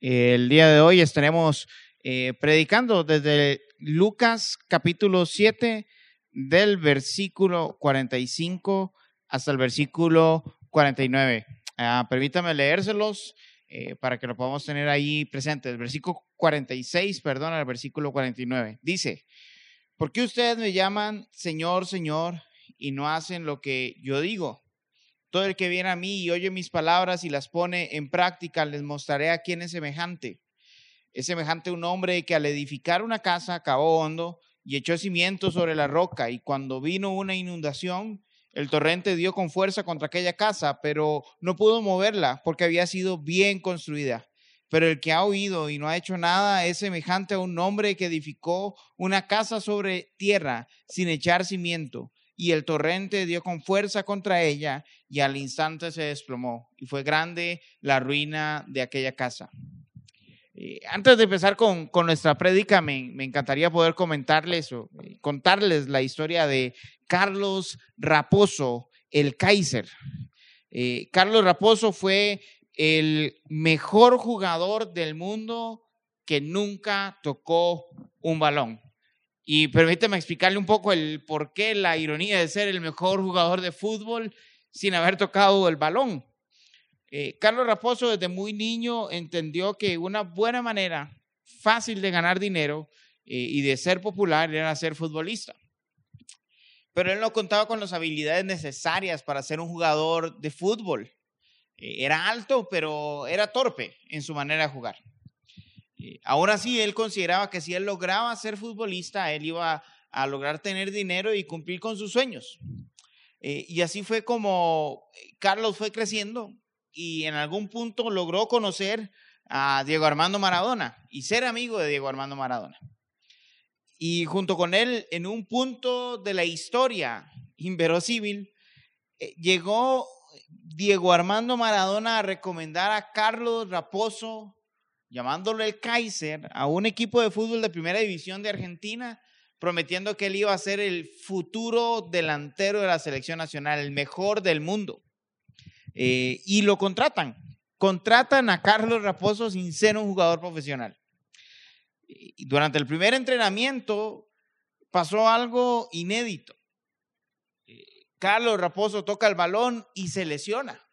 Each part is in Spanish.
El día de hoy estaremos eh, predicando desde Lucas capítulo 7 del versículo 45 hasta el versículo 49. Ah, permítame leérselos eh, para que lo podamos tener ahí presente. El versículo 46, perdón, al versículo 49. Dice, ¿por qué ustedes me llaman Señor, Señor y no hacen lo que yo digo? Todo el que viene a mí y oye mis palabras y las pone en práctica, les mostraré a quién es semejante. Es semejante a un hombre que al edificar una casa cavó hondo y echó cimientos sobre la roca, y cuando vino una inundación, el torrente dio con fuerza contra aquella casa, pero no pudo moverla porque había sido bien construida. Pero el que ha oído y no ha hecho nada es semejante a un hombre que edificó una casa sobre tierra sin echar cimiento y el torrente dio con fuerza contra ella y al instante se desplomó y fue grande la ruina de aquella casa. Eh, antes de empezar con, con nuestra prédica, me, encantaría poder comentarles o eh, contarles la historia de Carlos Raposo, el Kaiser. Eh, Carlos Raposo fue el mejor jugador del mundo que nunca tocó un balón. Y permíteme explicarle un poco el por qué la ironía de ser el mejor jugador de fútbol sin haber tocado el balón. Eh, Carlos Raposo desde muy niño entendió que una buena manera fácil de ganar dinero eh, y de ser popular era ser futbolista. Pero él no contaba con las habilidades necesarias para ser un jugador de fútbol. Eh, era alto, pero era torpe en su manera de jugar. Eh, aún así, él consideraba que si él lograba ser futbolista, él iba a lograr tener dinero y cumplir con sus sueños. Eh, y así fue como Carlos fue creciendo y en algún punto logró conocer a Diego Armando Maradona y ser amigo de Diego Armando Maradona. Y junto con él, en un punto de la historia inverosímil, eh, llegó Diego Armando Maradona a recomendar a Carlos Raposo llamándole el Kaiser a un equipo de fútbol de primera división de Argentina, prometiendo que él iba a ser el futuro delantero de la selección nacional, el mejor del mundo. Eh, y lo contratan, contratan a Carlos Raposo sin ser un jugador profesional. Durante el primer entrenamiento pasó algo inédito. Eh, Carlos Raposo toca el balón y se lesiona.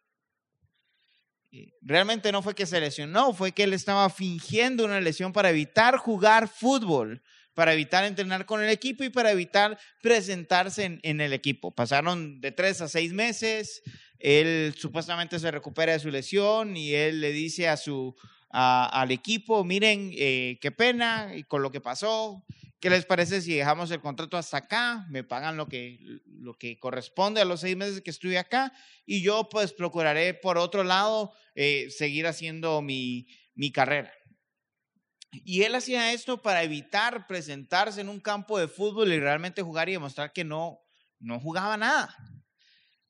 Realmente no fue que se lesionó, fue que él estaba fingiendo una lesión para evitar jugar fútbol, para evitar entrenar con el equipo y para evitar presentarse en, el equipo. Pasaron de tres a seis meses, él supuestamente se recupera de su lesión y él le dice a su, al equipo, miren, eh, qué pena con lo que pasó, ¿qué les parece si dejamos el contrato hasta acá? Me pagan lo que, lo que corresponde a los seis meses que estuve acá y yo pues procuraré por otro lado eh, seguir haciendo mi, mi carrera. Y él hacía esto para evitar presentarse en un campo de fútbol y realmente jugar y demostrar que no, no jugaba nada.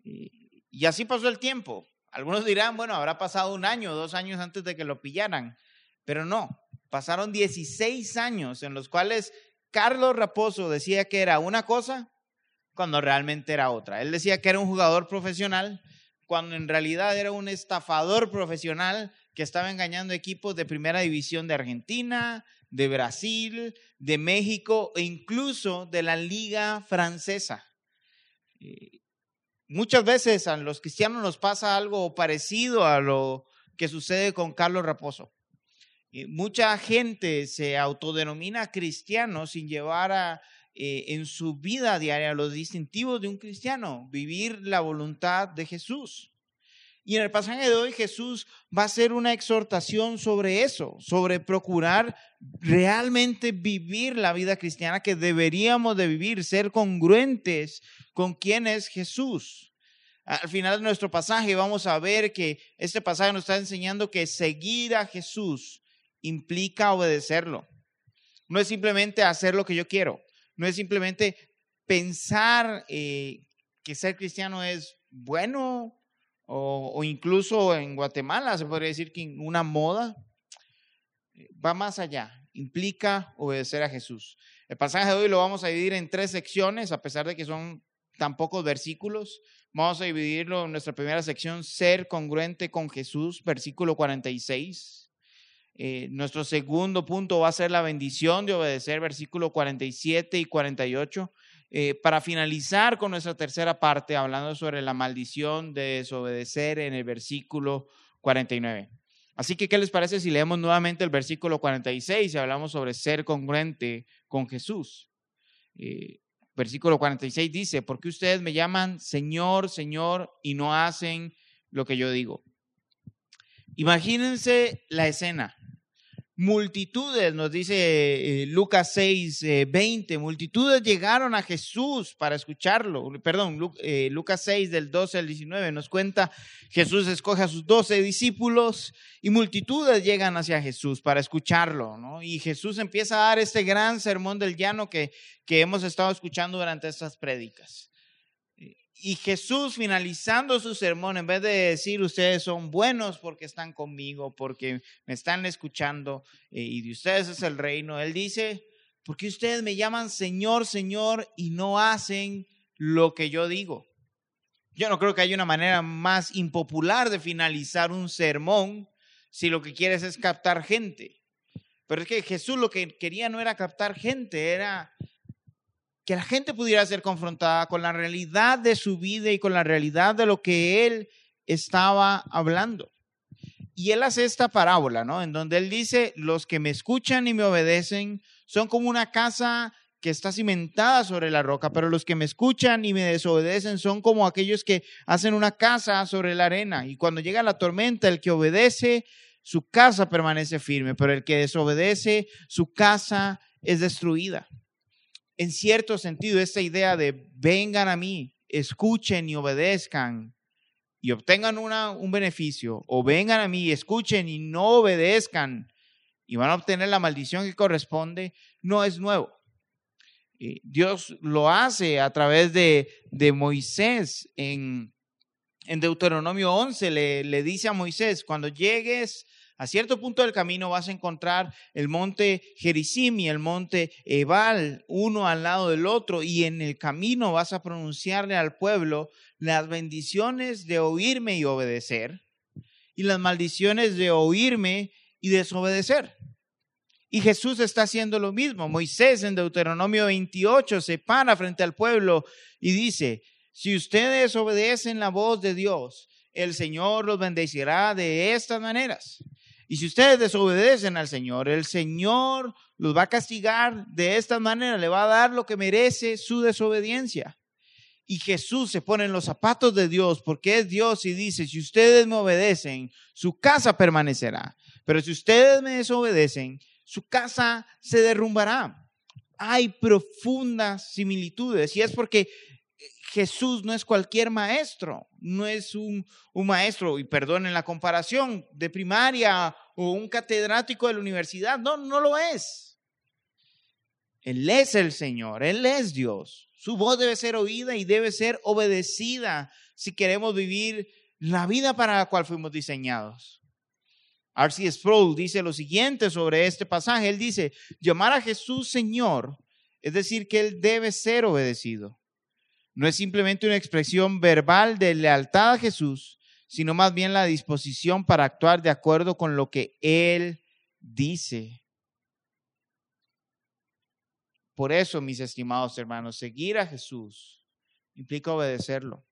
Y así pasó el tiempo. Algunos dirán, bueno, habrá pasado un año, dos años antes de que lo pillaran, pero no, pasaron 16 años en los cuales Carlos Raposo decía que era una cosa cuando realmente era otra. Él decía que era un jugador profesional cuando en realidad era un estafador profesional que estaba engañando equipos de primera división de Argentina, de Brasil, de México e incluso de la liga francesa. Muchas veces a los cristianos nos pasa algo parecido a lo que sucede con Carlos Raposo. Mucha gente se autodenomina cristiano sin llevar a, eh, en su vida diaria los distintivos de un cristiano, vivir la voluntad de Jesús. Y en el pasaje de hoy Jesús va a hacer una exhortación sobre eso, sobre procurar realmente vivir la vida cristiana que deberíamos de vivir, ser congruentes con quién es Jesús. Al final de nuestro pasaje vamos a ver que este pasaje nos está enseñando que seguir a Jesús implica obedecerlo. No es simplemente hacer lo que yo quiero, no es simplemente pensar eh, que ser cristiano es bueno o, incluso en Guatemala se podría decir que una moda va más allá, implica obedecer a Jesús. El pasaje de hoy lo vamos a dividir en tres secciones, a pesar de que son tan pocos versículos. Vamos a dividirlo en nuestra primera sección, ser congruente con Jesús, versículo 46. Eh, nuestro segundo punto va a ser la bendición de obedecer, versículo 47 y 48. Eh, para finalizar con nuestra tercera parte, hablando sobre la maldición de desobedecer en el versículo 49. Así que, ¿qué les parece si leemos nuevamente el versículo 46 y hablamos sobre ser congruente con Jesús? Eh, versículo 46 dice, porque ustedes me llaman Señor, Señor y no hacen lo que yo digo. Imagínense la escena. Multitudes, nos dice eh, Lucas 6, 20, eh, multitudes llegaron a Jesús para escucharlo. Perdón, eh, Lucas 6 del 12 al 19 nos cuenta, Jesús escoge a sus 12 discípulos y multitudes llegan hacia Jesús para escucharlo, ¿no? Y Jesús empieza a dar este gran sermón del llano que, que hemos estado escuchando durante estas prédicas. Y Jesús finalizando su sermón, en vez de decir ustedes son buenos porque están conmigo, porque me están escuchando eh, y de ustedes es el reino, Él dice, porque ustedes me llaman Señor, Señor y no hacen lo que yo digo. Yo no creo que haya una manera más impopular de finalizar un sermón si lo que quieres es captar gente. Pero es que Jesús lo que quería no era captar gente, era que la gente pudiera ser confrontada con la realidad de su vida y con la realidad de lo que él estaba hablando. Y él hace esta parábola, ¿no? En donde él dice, los que me escuchan y me obedecen son como una casa que está cimentada sobre la roca, pero los que me escuchan y me desobedecen son como aquellos que hacen una casa sobre la arena. Y cuando llega la tormenta, el que obedece, su casa permanece firme, pero el que desobedece, su casa es destruida en cierto sentido, esta idea de vengan a mí, escuchen y obedezcan y obtengan una, un beneficio, o vengan a mí, escuchen y no obedezcan y van a obtener la maldición que corresponde, no es nuevo. Eh, Dios lo hace a través de, de Moisés en, en Deuteronomio 11, le, le dice a Moisés, cuando llegues a cierto punto del camino vas a encontrar el monte Gerizim y el monte Ebal, uno al lado del otro, y en el camino vas a pronunciarle al pueblo las bendiciones de oírme y obedecer, y las maldiciones de oírme y desobedecer. Y Jesús está haciendo lo mismo. Moisés en Deuteronomio 28 se para frente al pueblo y dice, si ustedes obedecen la voz de Dios, el Señor los bendecirá de estas maneras. Y si ustedes desobedecen al Señor, el Señor los va a castigar de esta manera, le va a dar lo que merece su desobediencia. Y Jesús se pone en los zapatos de Dios porque es Dios y dice, si ustedes me obedecen, su casa permanecerá. Pero si ustedes me desobedecen, su casa se derrumbará. Hay profundas similitudes y es porque Jesús no es cualquier maestro, no es un, maestro, y perdonen la comparación, de primaria o un catedrático de la universidad. No, no lo es. Él es el Señor, Él es Dios. Su voz debe ser oída y debe ser obedecida si queremos vivir la vida para la cual fuimos diseñados. R.C. Sproul dice lo siguiente sobre este pasaje. Él dice, llamar a Jesús Señor, es decir, que Él debe ser obedecido. No es simplemente una expresión verbal de lealtad a Jesús, sino más bien la disposición para actuar de acuerdo con lo que Él dice. Por eso, mis estimados hermanos, seguir a Jesús implica obedecerlo.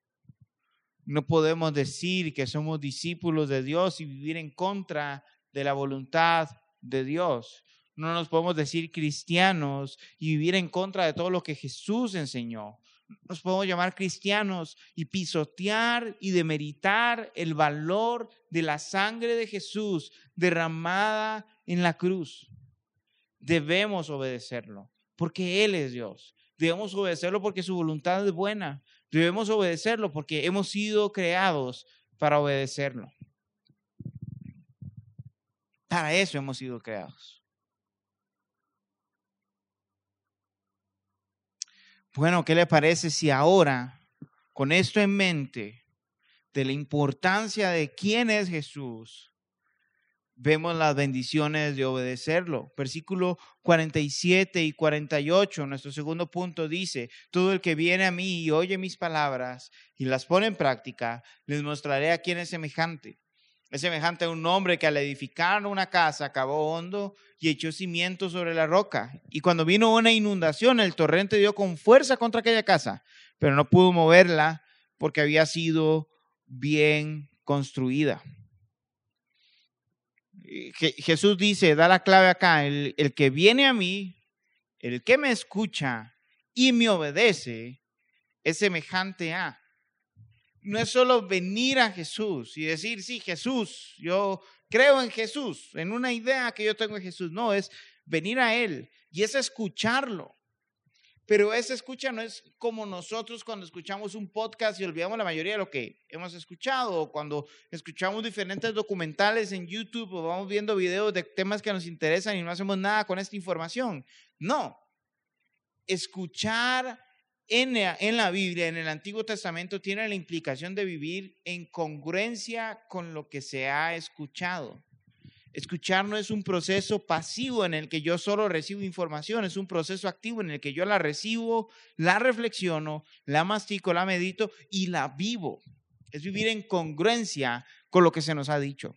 No podemos decir que somos discípulos de Dios y vivir en contra de la voluntad de Dios. No nos podemos decir cristianos y vivir en contra de todo lo que Jesús enseñó. Nos podemos llamar cristianos y pisotear y demeritar el valor de la sangre de Jesús derramada en la cruz. Debemos obedecerlo porque Él es Dios. Debemos obedecerlo porque su voluntad es buena. Debemos obedecerlo porque hemos sido creados para obedecerlo. Para eso hemos sido creados. Bueno, ¿qué le parece si ahora, con esto en mente, de la importancia de quién es Jesús, vemos las bendiciones de obedecerlo? Versículo 47 y 48, nuestro segundo punto dice, todo el que viene a mí y oye mis palabras y las pone en práctica, les mostraré a quién es semejante. Es semejante a un hombre que al edificar una casa acabó hondo y echó cimiento sobre la roca. Y cuando vino una inundación, el torrente dio con fuerza contra aquella casa, pero no pudo moverla porque había sido bien construida. Jesús dice, da la clave acá, el, el que viene a mí, el que me escucha y me obedece, es semejante a no es solo venir a Jesús y decir, sí, Jesús, yo creo en Jesús, en una idea que yo tengo de Jesús. No, es venir a Él y es escucharlo. Pero esa escucha no es como nosotros cuando escuchamos un podcast y olvidamos la mayoría de lo que hemos escuchado, o cuando escuchamos diferentes documentales en YouTube o vamos viendo videos de temas que nos interesan y no hacemos nada con esta información. No. Escuchar en la, Biblia, en el Antiguo Testamento, tiene la implicación de vivir en congruencia con lo que se ha escuchado. Escuchar no es un proceso pasivo en el que yo solo recibo información, es un proceso activo en el que yo la recibo, la reflexiono, la mastico, la medito y la vivo. Es vivir en congruencia con lo que se nos ha dicho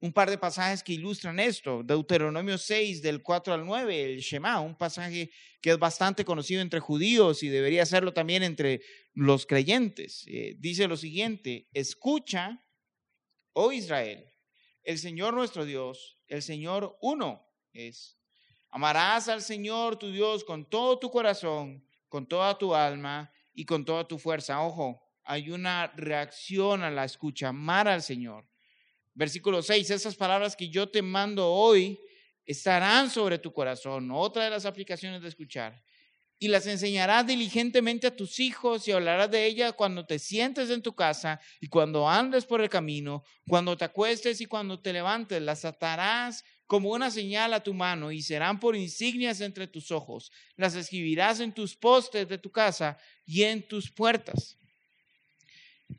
un par de pasajes que ilustran esto. Deuteronomio 6, del 4 al 9, el Shema, un pasaje que es bastante conocido entre judíos y debería serlo también entre los creyentes. Eh, dice lo siguiente, escucha, oh Israel, el Señor nuestro Dios, el Señor uno es. Amarás al Señor tu Dios con todo tu corazón, con toda tu alma y con toda tu fuerza. Ojo, hay una reacción a la escucha, amar al Señor. Versículo 6, esas palabras que yo te mando hoy estarán sobre tu corazón. Otra de las aplicaciones de escuchar. Y las enseñarás diligentemente a tus hijos y hablarás de ellas cuando te sientes en tu casa y cuando andes por el camino, cuando te acuestes y cuando te levantes. Las atarás como una señal a tu mano y serán por insignias entre tus ojos. Las escribirás en tus postes de tu casa y en tus puertas.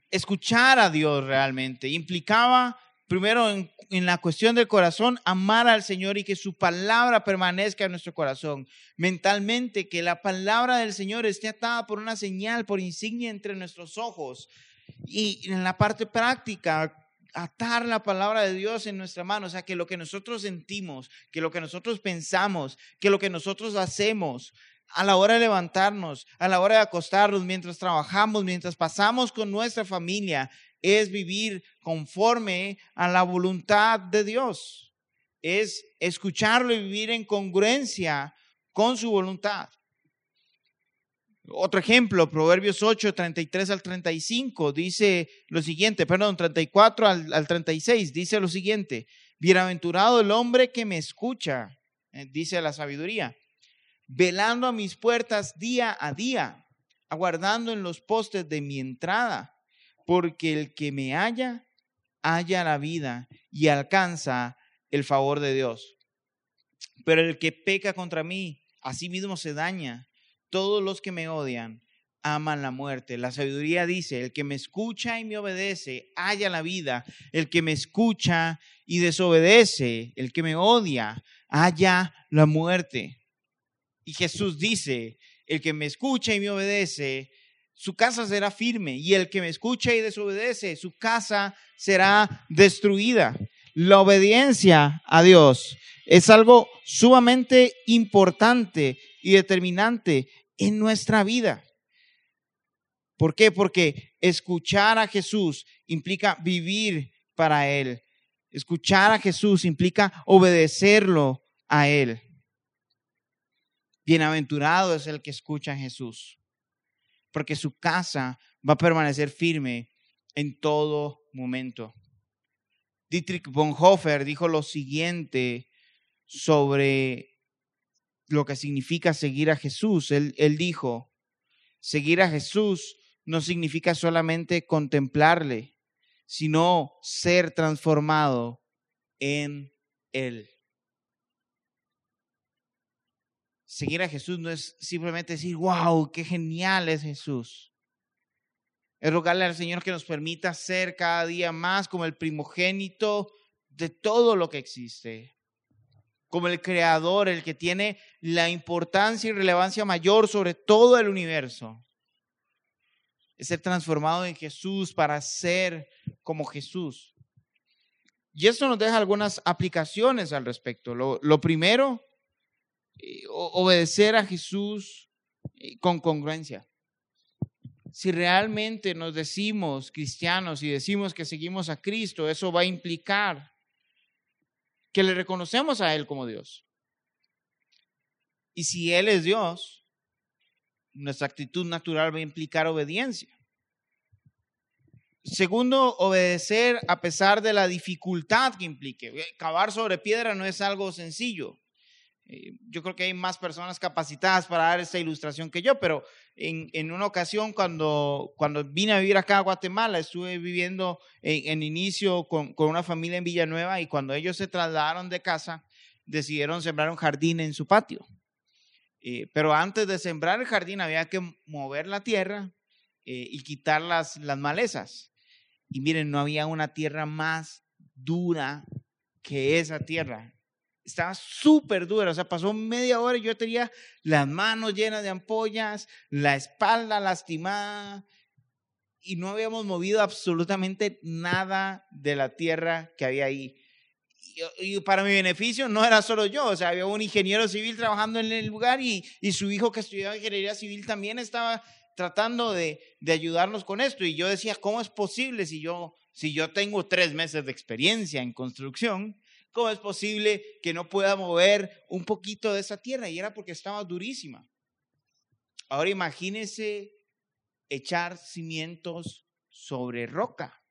Escuchar a Dios realmente implicaba primero en, la cuestión del corazón, amar al Señor y que su palabra permanezca en nuestro corazón. Mentalmente, que la palabra del Señor esté atada por una señal, por insignia entre nuestros ojos. Y en la parte práctica, atar la palabra de Dios en nuestra mano, o sea, que lo que nosotros sentimos, que lo que nosotros pensamos, que lo que nosotros hacemos, a la hora de levantarnos, a la hora de acostarnos, mientras trabajamos, mientras pasamos con nuestra familia, es vivir conforme a la voluntad de Dios. Es escucharlo y vivir en congruencia con su voluntad. Otro ejemplo, Proverbios 8, 33 al 35, dice lo siguiente, perdón, 34 al, al 36, dice lo siguiente, bienaventurado el hombre que me escucha, eh, dice la sabiduría, velando a mis puertas día a día, aguardando en los postes de mi entrada porque el que me halla, halla la vida y alcanza el favor de Dios. Pero el que peca contra mí, a sí mismo se daña. Todos los que me odian aman la muerte. La sabiduría dice, el que me escucha y me obedece, halla la vida. El que me escucha y desobedece, el que me odia, halla la muerte. Y Jesús dice, el que me escucha y me obedece, su casa será firme y el que me escucha y desobedece, su casa será destruida. La obediencia a Dios es algo sumamente importante y determinante en nuestra vida. ¿Por qué? Porque escuchar a Jesús implica vivir para Él. Escuchar a Jesús implica obedecerlo a Él. Bienaventurado es el que escucha a Jesús porque su casa va a permanecer firme en todo momento. Dietrich Bonhoeffer dijo lo siguiente sobre lo que significa seguir a Jesús. Él, él dijo, seguir a Jesús no significa solamente contemplarle, sino ser transformado en Él. Seguir a Jesús no es simplemente decir, wow, qué genial es Jesús. Es rogarle al Señor que nos permita ser cada día más como el primogénito de todo lo que existe, como el creador, el que tiene la importancia y relevancia mayor sobre todo el universo. Es ser transformado en Jesús para ser como Jesús. Y esto nos deja algunas aplicaciones al respecto. Lo, lo primero obedecer a Jesús eh, con congruencia. Si realmente nos decimos cristianos y decimos que seguimos a Cristo, eso va a implicar que le reconocemos a Él como Dios. Y si Él es Dios, nuestra actitud natural va a implicar obediencia. Segundo, obedecer a pesar de la dificultad que implique. Cavar sobre piedra no es algo sencillo. Eh, yo creo que hay más personas capacitadas para dar esta ilustración que yo, pero en, en una ocasión cuando, cuando vine a vivir acá a Guatemala, estuve viviendo en, inicio con, con, una familia en Villanueva y cuando ellos se trasladaron de casa, decidieron sembrar un jardín en su patio. Eh, pero antes de sembrar el jardín había que mover la tierra eh, y quitar las, las malezas. Y miren, no había una tierra más dura que esa tierra estaba súper dura, o sea, pasó media hora y yo tenía las manos llenas de ampollas, la espalda lastimada y no habíamos movido absolutamente nada de la tierra que había ahí. Y, para mi beneficio no era solo yo, o sea, había un ingeniero civil trabajando en el lugar y, y su hijo que estudiaba ingeniería civil también estaba tratando de, de, ayudarnos con esto. Y yo decía, ¿cómo es posible si yo, si yo tengo tres meses de experiencia en construcción? ¿Cómo es posible que no pueda mover un poquito de esa tierra? Y era porque estaba durísima. Ahora imagínese echar cimientos sobre roca.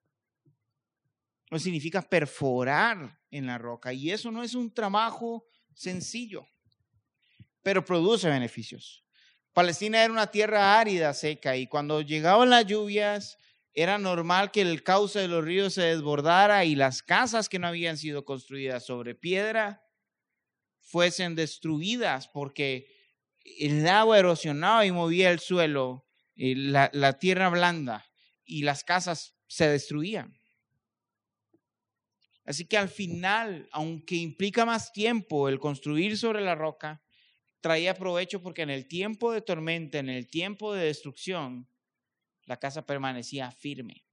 No significa perforar en la roca. Y eso no es un trabajo sencillo, pero produce beneficios. Palestina era una tierra árida, seca, y cuando llegaban las lluvias, era normal que el cauce de los ríos se desbordara y las casas que no habían sido construidas sobre piedra fuesen destruidas porque el agua erosionaba y movía el suelo, la, la tierra blanda y las casas se destruían. Así que al final, aunque implica más tiempo el construir sobre la roca, traía provecho porque en el tiempo de tormenta, en el tiempo de destrucción, la casa permanecía firme.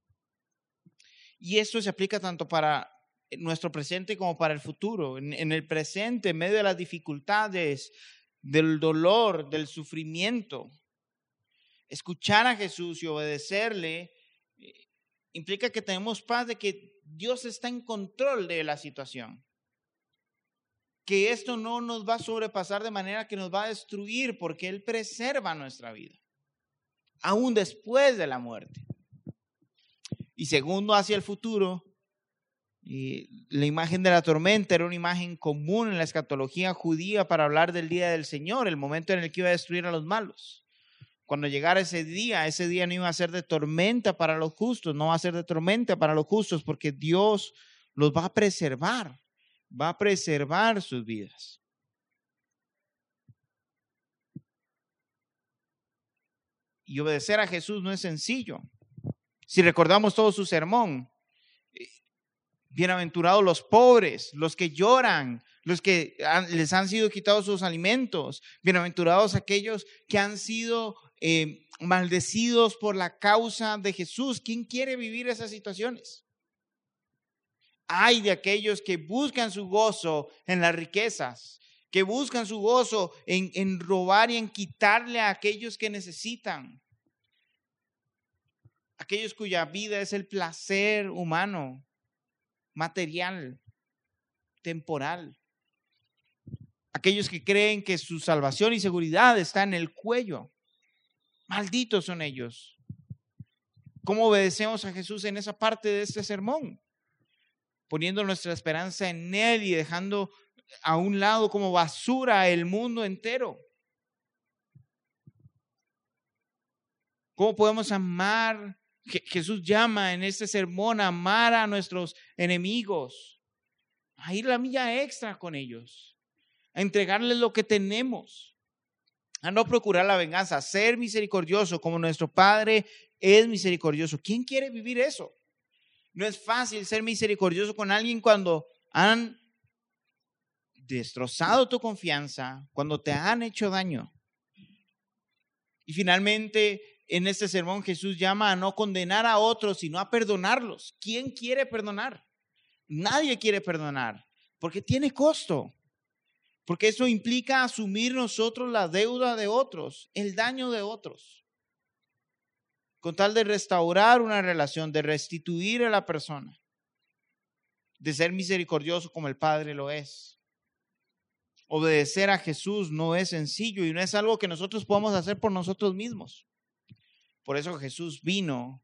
Y esto se aplica tanto para nuestro presente como para el futuro. En, el presente, en medio de las dificultades, del dolor, del sufrimiento, escuchar a Jesús y obedecerle eh, implica que tenemos paz de que Dios está en control de la situación. Que esto no nos va a sobrepasar de manera que nos va a destruir porque Él preserva nuestra vida aún después de la muerte. Y segundo, hacia el futuro, la imagen de la tormenta era una imagen común en la escatología judía para hablar del día del Señor, el momento en el que iba a destruir a los malos. Cuando llegara ese día, ese día no iba a ser de tormenta para los justos, no va a ser de tormenta para los justos, porque Dios los va a preservar, va a preservar sus vidas. Y obedecer a Jesús no es sencillo. Si recordamos todo su sermón, eh, bienaventurados los pobres, los que lloran, los que les han sido quitados sus alimentos, bienaventurados aquellos que han sido eh, maldecidos por la causa de Jesús. ¿Quién quiere vivir esas situaciones? Hay de aquellos que buscan su gozo en las riquezas, que buscan su gozo en, en robar y en quitarle a aquellos que necesitan. Aquellos cuya vida es el placer humano, material, temporal. Aquellos que creen que su salvación y seguridad está en el cuello. malditos son ellos. ¿Cómo obedecemos a Jesús en esa parte de este sermón? Poniendo nuestra esperanza en Él y dejando a un lado como basura el mundo entero. ¿Cómo podemos amar? Jesús llama en este sermón a amar a nuestros enemigos, a ir la milla extra con ellos, a entregarles lo que tenemos, a no procurar la venganza, a ser misericordioso como nuestro Padre es misericordioso. ¿Quién quiere vivir eso? No es fácil ser misericordioso con alguien cuando han destrozado tu confianza, cuando te han hecho daño. Y finalmente, en este sermón Jesús llama a no condenar a otros, sino a perdonarlos. ¿Quién quiere perdonar? Nadie quiere perdonar, porque tiene costo. Porque eso implica asumir nosotros la deuda de otros, el daño de otros. Con tal de restaurar una relación, de restituir a la persona, de ser misericordioso como el Padre lo es. Obedecer a Jesús no es sencillo y no es algo que nosotros podamos hacer por nosotros mismos. Por eso Jesús vino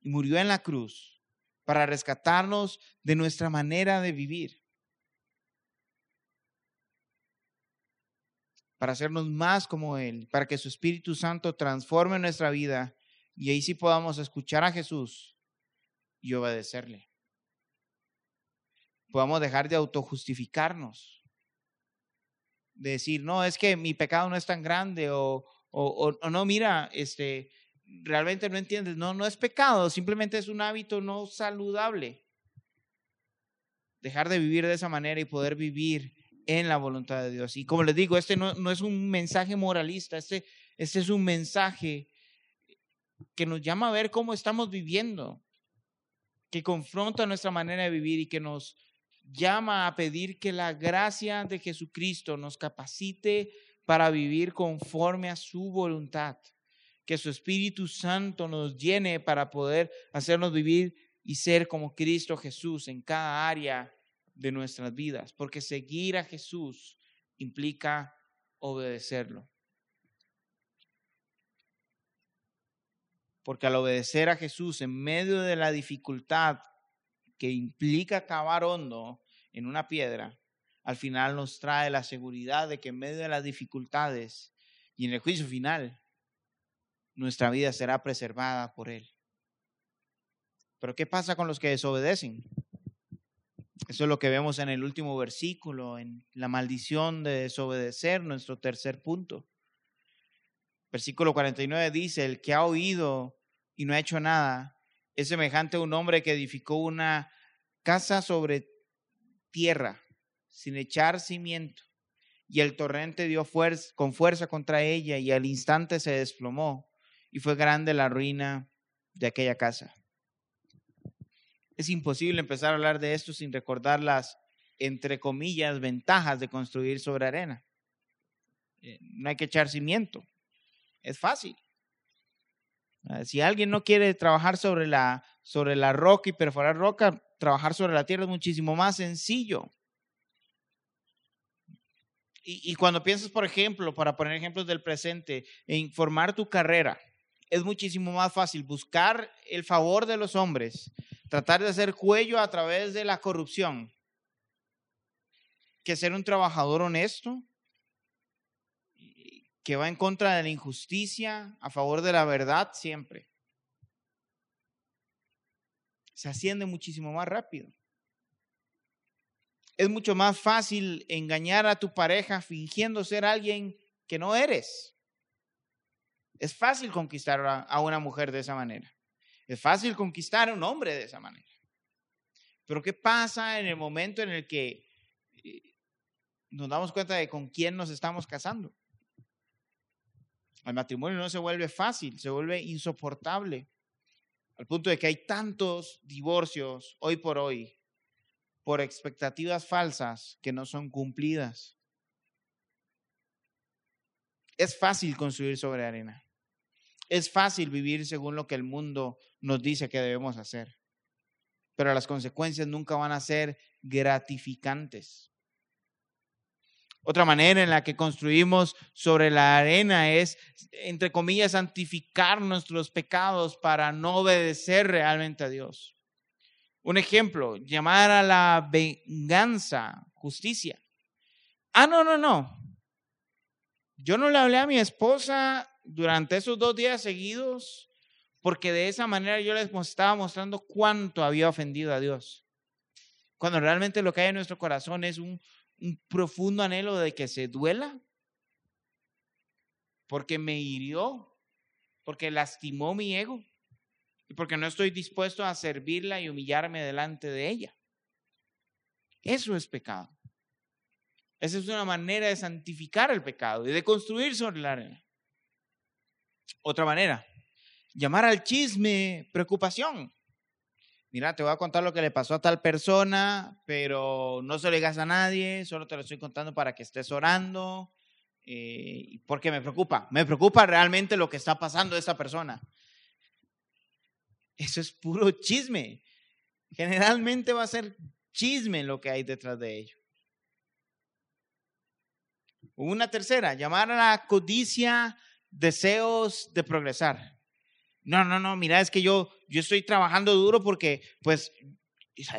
y murió en la cruz para rescatarnos de nuestra manera de vivir. Para hacernos más como Él, para que su Espíritu Santo transforme nuestra vida y ahí sí podamos escuchar a Jesús y obedecerle. Podamos dejar de autojustificarnos, de decir, no, es que mi pecado no es tan grande o, o, no, mira, este, realmente no entiendes, no, no es pecado, simplemente es un hábito no saludable. Dejar de vivir de esa manera y poder vivir en la voluntad de Dios. Y como les digo, este no, no es un mensaje moralista, este, este es un mensaje que nos llama a ver cómo estamos viviendo, que confronta nuestra manera de vivir y que nos llama a pedir que la gracia de Jesucristo nos capacite para vivir conforme a su voluntad que su Espíritu Santo nos llene para poder hacernos vivir y ser como Cristo Jesús en cada área de nuestras vidas, porque seguir a Jesús implica obedecerlo. Porque al obedecer a Jesús en medio de la dificultad que implica cavar hondo en una piedra, al final nos trae la seguridad de que en medio de las dificultades y en el juicio final nuestra vida será preservada por Él. Pero ¿qué pasa con los que desobedecen? Eso es lo que vemos en el último versículo, en la maldición de desobedecer, nuestro tercer punto. Versículo 49 dice, el que ha oído y no ha hecho nada es semejante a un hombre que edificó una casa sobre tierra sin echar cimiento. Y el torrente dio fuerza, con fuerza contra ella y al instante se desplomó y fue grande la ruina de aquella casa. Es imposible empezar a hablar de esto sin recordar las, entre comillas, ventajas de construir sobre arena. Eh, no hay que echar cimiento, es fácil. Ah, si alguien no quiere trabajar sobre la, sobre la roca y perforar roca, trabajar sobre la tierra es muchísimo más sencillo. Y, y, cuando piensas, por ejemplo, para poner ejemplos del presente, en formar tu carrera, es muchísimo más fácil buscar el favor de los hombres, tratar de hacer cuello a través de la corrupción, que ser un trabajador honesto, que va en contra de la injusticia, a favor de la verdad siempre. Se asciende muchísimo más rápido. Es mucho más fácil engañar a tu pareja fingiendo ser alguien que no eres. Es fácil conquistar a una mujer de esa manera. Es fácil conquistar a un hombre de esa manera. Pero ¿qué pasa en el momento en el que eh, nos damos cuenta de con quién nos estamos casando? El matrimonio no se vuelve fácil, se vuelve insoportable. Al punto de que hay tantos divorcios hoy por hoy por expectativas falsas que no son cumplidas. Es fácil construir sobre arena. Es fácil vivir según lo que el mundo nos dice que debemos hacer, pero las consecuencias nunca van a ser gratificantes. Otra manera en la que construimos sobre la arena es, entre comillas, santificar nuestros pecados para no obedecer realmente a Dios. Un ejemplo, llamar a la venganza justicia. Ah, no, no, no. Yo no le hablé a mi esposa durante esos dos días seguidos porque de esa manera yo les estaba mostrando cuánto había ofendido a Dios. Cuando realmente lo que hay en nuestro corazón es un, un profundo anhelo de que se duela, porque me hirió, porque lastimó mi ego y porque no estoy dispuesto a servirla y humillarme delante de ella. Eso es pecado. Esa es una manera de santificar el pecado y de construir sobre la arena. Otra manera, llamar al chisme preocupación mira, te voy a contar lo que le pasó a tal persona, pero no se lo digas a nadie, solo te lo estoy contando para que estés orando, eh, porque me preocupa, me preocupa realmente lo que está pasando a esa persona. Eso es puro chisme. Generalmente va a ser chisme lo que hay detrás de ello. Una tercera, llamar a la codicia deseos de progresar. No, no, no, mira, es que yo, yo estoy trabajando duro porque, pues,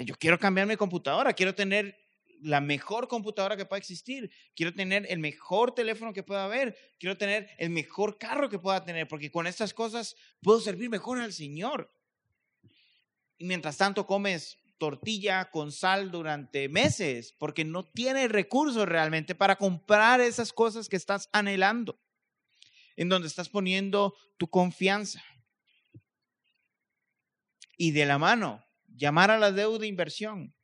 yo quiero cambiar mi computadora, quiero tener la mejor computadora que pueda existir, quiero tener el mejor teléfono que pueda haber, quiero tener el mejor carro que pueda tener, porque con estas cosas puedo servir mejor al Señor. Y mientras tanto comes tortilla con sal durante meses, porque no tienes recursos realmente para comprar esas cosas que estás anhelando, en donde estás poniendo tu confianza y de la mano, llamar a la deuda de inversión.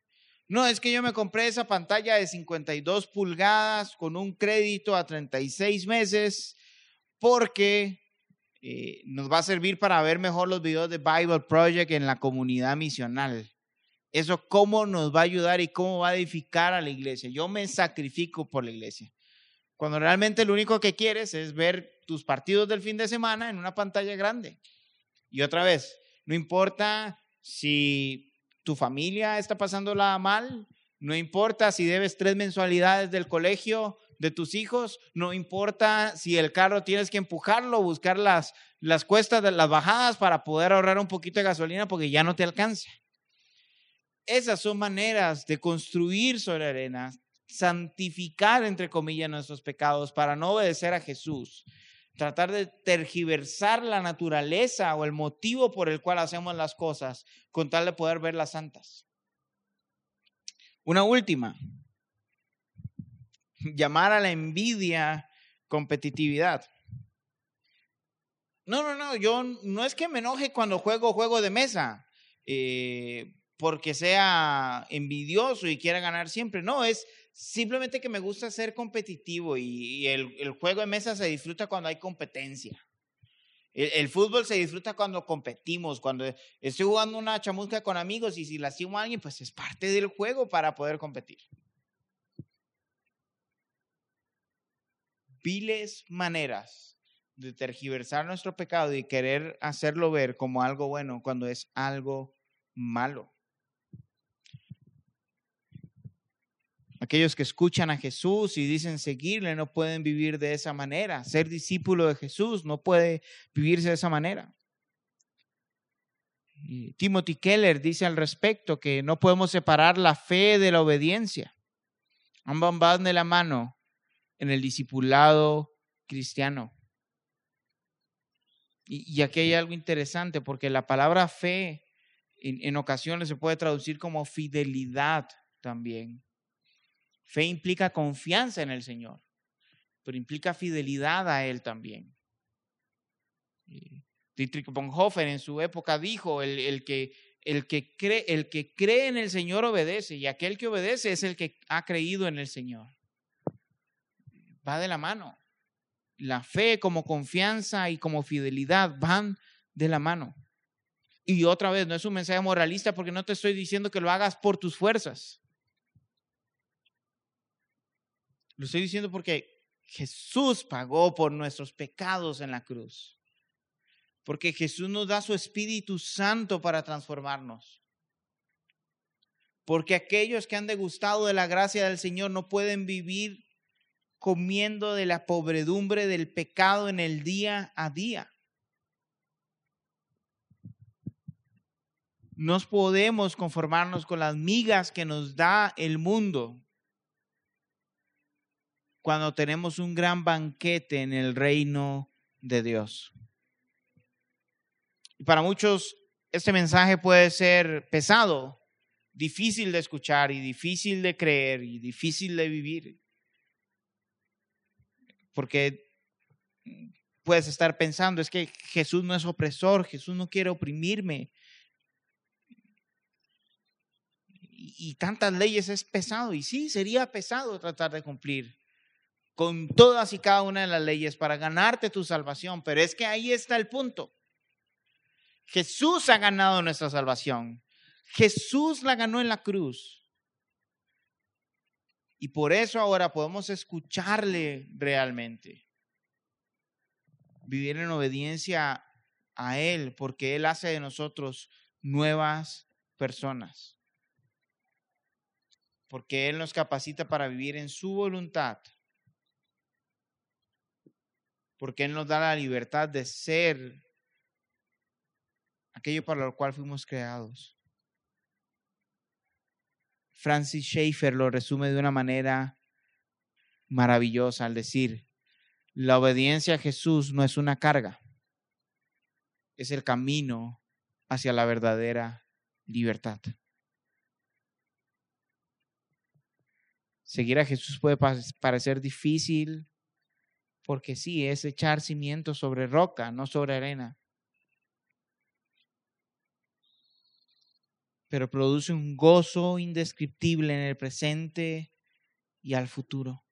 No, es que yo me compré esa pantalla de 52 pulgadas con un crédito a 36 meses porque eh, nos va a servir para ver mejor los videos de Bible Project en la comunidad misional. Eso cómo nos va a ayudar y cómo va a edificar a la iglesia. Yo me sacrifico por la iglesia. Cuando realmente lo único que quieres es ver tus partidos del fin de semana en una pantalla grande. Y otra vez, no importa si tu familia está pasándola mal, no importa si debes tres mensualidades del colegio de tus hijos, no importa si el carro tienes que empujarlo, buscar las, las cuestas de las bajadas para poder ahorrar un poquito de gasolina porque ya no te alcanza. Esas son maneras de construir sobre arena, santificar, entre comillas, nuestros pecados para no obedecer a Jesús tratar de tergiversar la naturaleza o el motivo por el cual hacemos las cosas con tal de poder verlas santas. Una última, llamar a la envidia competitividad. No, no, no, yo no es que me enoje cuando juego juego de mesa, eh, porque sea envidioso y quiera ganar siempre, no, es simplemente que me gusta ser competitivo y, el, juego de mesa se disfruta cuando hay competencia. El, fútbol se disfruta cuando competimos, cuando estoy jugando una chamusca con amigos y si lastimo a alguien, pues es parte del juego para poder competir. Viles maneras de tergiversar nuestro pecado y querer hacerlo ver como algo bueno cuando es algo malo. Aquellos que escuchan a Jesús y dicen seguirle no pueden vivir de esa manera. Ser discípulo de Jesús no puede vivirse de esa manera. Timothy Keller dice al respecto que no podemos separar la fe de la obediencia. Ambas van de la mano en el discipulado cristiano. Y, aquí hay algo interesante porque la palabra fe en ocasiones se puede traducir como fidelidad también. Fe implica confianza en el Señor, pero implica fidelidad a Él también. Dietrich Bonhoeffer en su época dijo, el, que, el, que cree, el que cree en el Señor obedece y aquel que obedece es el que ha creído en el Señor. Va de la mano. La fe como confianza y como fidelidad van de la mano. Y otra vez, no es un mensaje moralista porque no te estoy diciendo que lo hagas por tus fuerzas. Lo estoy diciendo porque Jesús pagó por nuestros pecados en la cruz. Porque Jesús nos da su Espíritu Santo para transformarnos. Porque aquellos que han degustado de la gracia del Señor no pueden vivir comiendo de la pobredumbre del pecado en el día a día. No podemos conformarnos con las migas que nos da el mundo cuando tenemos un gran banquete en el reino de Dios. Y para muchos este mensaje puede ser pesado, difícil de escuchar y difícil de creer y difícil de vivir. Porque puedes estar pensando, es que Jesús no es opresor, Jesús no quiere oprimirme. Y, tantas leyes es pesado. Y sí, sería pesado tratar de cumplir con todas y cada una de las leyes para ganarte tu salvación. Pero es que ahí está el punto. Jesús ha ganado nuestra salvación. Jesús la ganó en la cruz. Y por eso ahora podemos escucharle realmente. Vivir en obediencia a Él, porque Él hace de nosotros nuevas personas. Porque Él nos capacita para vivir en su voluntad. Porque Él nos da la libertad de ser aquello para lo cual fuimos creados. Francis Schaeffer lo resume de una manera maravillosa al decir, la obediencia a Jesús no es una carga, es el camino hacia la verdadera libertad. Seguir a Jesús puede parecer difícil porque sí, es echar cimientos sobre roca, no sobre arena. pero produce un gozo indescriptible en el presente y al futuro.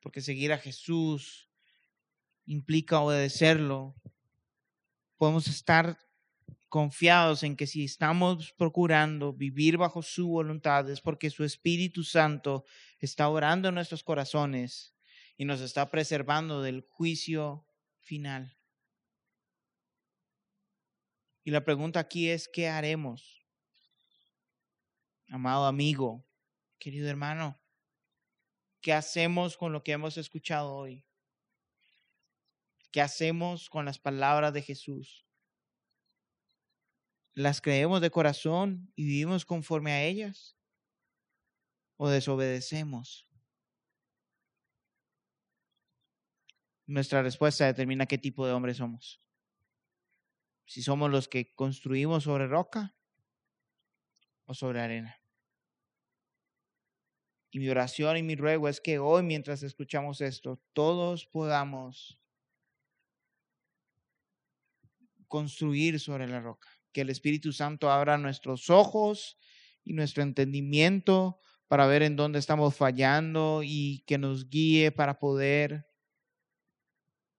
Porque seguir a Jesús implica obedecerlo. Podemos estar confiados en que si estamos procurando vivir bajo su voluntad es porque su Espíritu Santo está orando en nuestros corazones y nos está preservando del juicio final. Y la pregunta aquí es, ¿qué haremos? Amado amigo, querido hermano, ¿qué hacemos con lo que hemos escuchado hoy? ¿Qué hacemos con las palabras de Jesús? ¿Las creemos de corazón y vivimos conforme a ellas? ¿O desobedecemos? nuestra respuesta determina qué tipo de hombres somos. Si somos los que construimos sobre roca o sobre arena. Y mi oración y mi ruego es que hoy, mientras escuchamos esto, todos podamos construir sobre la roca. Que el Espíritu Santo abra nuestros ojos y nuestro entendimiento para ver en dónde estamos fallando y que nos guíe para poder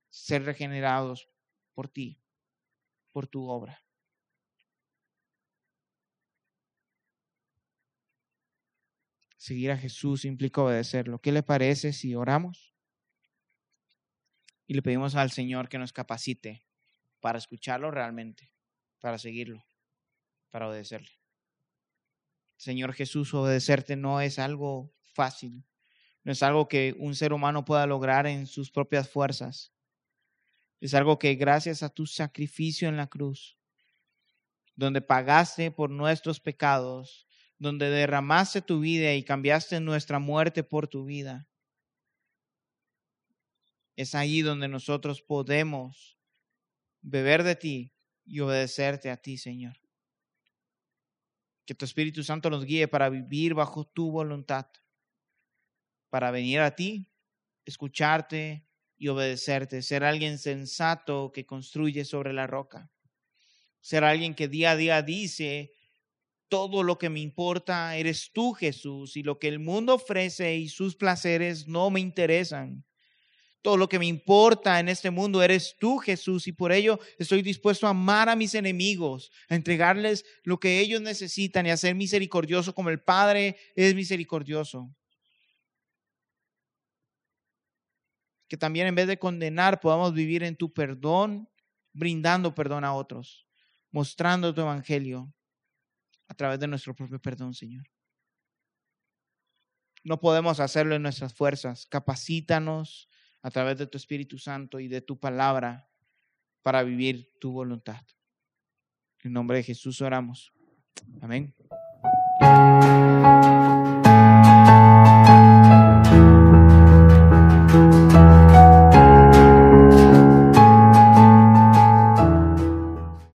ser regenerados por ti, por tu obra. Seguir a Jesús implica obedecerlo. ¿Qué le parece si oramos? Y le pedimos al Señor que nos capacite para escucharlo realmente, para seguirlo, para obedecerle. Señor Jesús, obedecerte no es algo fácil, no es algo que un ser humano pueda lograr en sus propias fuerzas. Es algo que gracias a tu sacrificio en la cruz, donde pagaste por nuestros pecados, donde derramaste tu vida y cambiaste nuestra muerte por tu vida, es ahí donde nosotros podemos beber de ti y obedecerte a ti, Señor. Que tu Espíritu Santo nos guíe para vivir bajo tu voluntad, para venir a ti, escucharte, y obedecerte, ser alguien sensato que construye sobre la roca, ser alguien que día a día dice, todo lo que me importa eres tú, Jesús, y lo que el mundo ofrece y sus placeres no me interesan. Todo lo que me importa en este mundo eres tú, Jesús, y por ello estoy dispuesto a amar a mis enemigos, a entregarles lo que ellos necesitan y a ser misericordioso como el Padre es misericordioso. que también en vez de condenar podamos vivir en tu perdón, brindando perdón a otros, mostrando tu evangelio, a través de nuestro propio perdón, Señor. No podemos hacerlo en nuestras fuerzas. Capacítanos a través de tu Espíritu Santo y de tu palabra para vivir tu voluntad. En nombre de Jesús oramos. Amén.